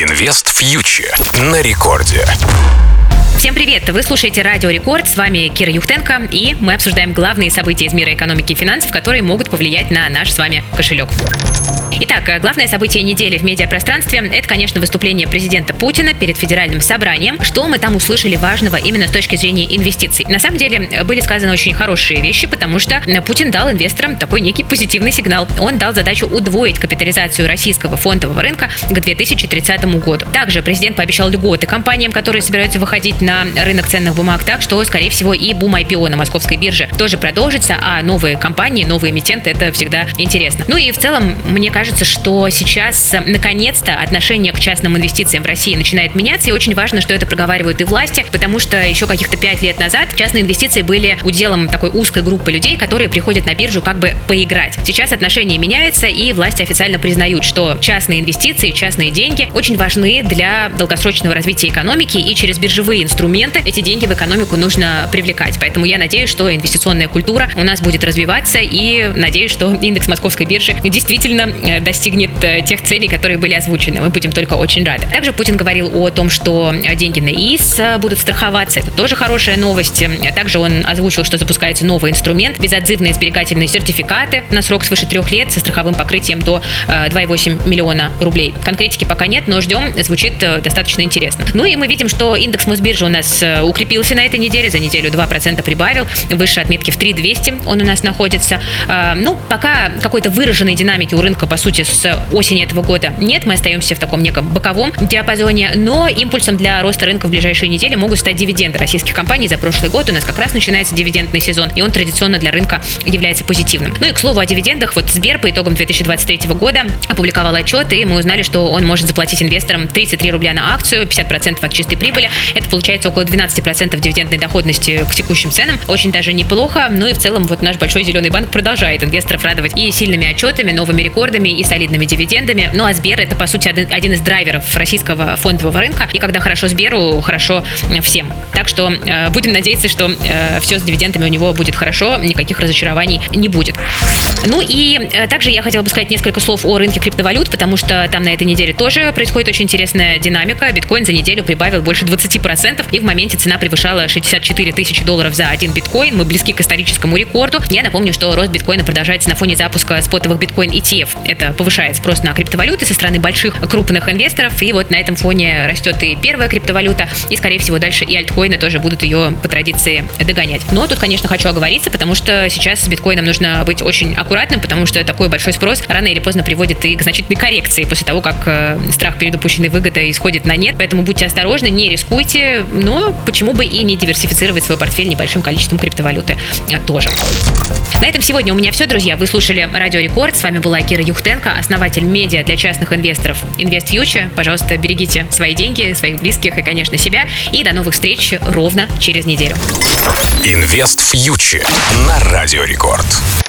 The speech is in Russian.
Инвест фьючер на рекорде. Всем привет! Вы слушаете Радио Рекорд, с вами Кира Юхтенко, и мы обсуждаем главные события из мира экономики и финансов, которые могут повлиять на наш с вами кошелек. Итак, главное событие недели в медиапространстве – это, конечно, выступление президента Путина перед федеральным собранием. Что мы там услышали важного именно с точки зрения инвестиций? На самом деле, были сказаны очень хорошие вещи, потому что Путин дал инвесторам такой некий позитивный сигнал. Он дал задачу удвоить капитализацию российского фондового рынка к 2030 году. Также президент пообещал льготы компаниям, которые собираются выходить на рынок ценных бумаг, так что, скорее всего, и бум IPO на московской бирже тоже продолжится, а новые компании, новые эмитенты – это всегда интересно. Ну и в целом, мне кажется, кажется, что сейчас э, наконец-то отношение к частным инвестициям в России начинает меняться, и очень важно, что это проговаривают и власти, потому что еще каких-то пять лет назад частные инвестиции были уделом такой узкой группы людей, которые приходят на биржу как бы поиграть. Сейчас отношение меняется, и власти официально признают, что частные инвестиции, частные деньги очень важны для долгосрочного развития экономики, и через биржевые инструменты эти деньги в экономику нужно привлекать. Поэтому я надеюсь, что инвестиционная культура у нас будет развиваться, и надеюсь, что индекс московской биржи действительно э, достигнет э, тех целей, которые были озвучены. Мы будем только очень рады. Также Путин говорил о том, что деньги на ИИС э, будут страховаться. Это тоже хорошая новость. Также он озвучил, что запускается новый инструмент, безотзывные сберегательные сертификаты на срок свыше трех лет со страховым покрытием до 2,8 э, миллиона рублей. Конкретики пока нет, но ждем. Звучит достаточно интересно. Ну и мы видим, что индекс Мосбиржи у нас укрепился на этой неделе. За неделю 2% прибавил. Выше отметки в 3200 он у нас находится. Ну, пока какой-то выраженной динамики у рынка, по сути, сути, с осени этого года нет. Мы остаемся в таком неком боковом диапазоне, но импульсом для роста рынка в ближайшие недели могут стать дивиденды российских компаний. За прошлый год у нас как раз начинается дивидендный сезон, и он традиционно для рынка является позитивным. Ну и к слову о дивидендах, вот Сбер по итогам 2023 года опубликовал отчет, и мы узнали, что он может заплатить инвесторам 33 рубля на акцию, 50% от чистой прибыли. Это получается около 12% дивидендной доходности к текущим ценам. Очень даже неплохо. Ну и в целом вот наш большой зеленый банк продолжает инвесторов радовать и сильными отчетами, новыми рекордами, и солидными дивидендами. Ну а Сбер это, по сути, один из драйверов российского фондового рынка. И когда хорошо Сберу, хорошо всем. Так что э, будем надеяться, что э, все с дивидендами у него будет хорошо, никаких разочарований не будет. Ну и э, также я хотела бы сказать несколько слов о рынке криптовалют, потому что там на этой неделе тоже происходит очень интересная динамика. Биткоин за неделю прибавил больше 20%, и в моменте цена превышала 64 тысячи долларов за один биткоин. Мы близки к историческому рекорду. Я напомню, что рост биткоина продолжается на фоне запуска спотовых биткоин ETF. Это повышает спрос на криптовалюты со стороны больших крупных инвесторов. И вот на этом фоне растет и первая криптовалюта, и, скорее всего, дальше и альткоины тоже будут ее по традиции догонять. Но тут, конечно, хочу оговориться, потому что сейчас с биткоином нужно быть очень аккуратным, потому что такой большой спрос рано или поздно приводит и к значительной коррекции после того, как э, страх перед упущенной выгодой исходит на нет. Поэтому будьте осторожны, не рискуйте, но почему бы и не диверсифицировать свой портфель небольшим количеством криптовалюты э, тоже. На этом сегодня у меня все, друзья. Вы слушали Радио Рекорд. С вами была Кира Юхтенко, основатель медиа для частных инвесторов Invest Future. Пожалуйста, берегите свои деньги, своих близких и, конечно, себя. И до новых встреч ровно через неделю. Инвест Future на Радио Рекорд.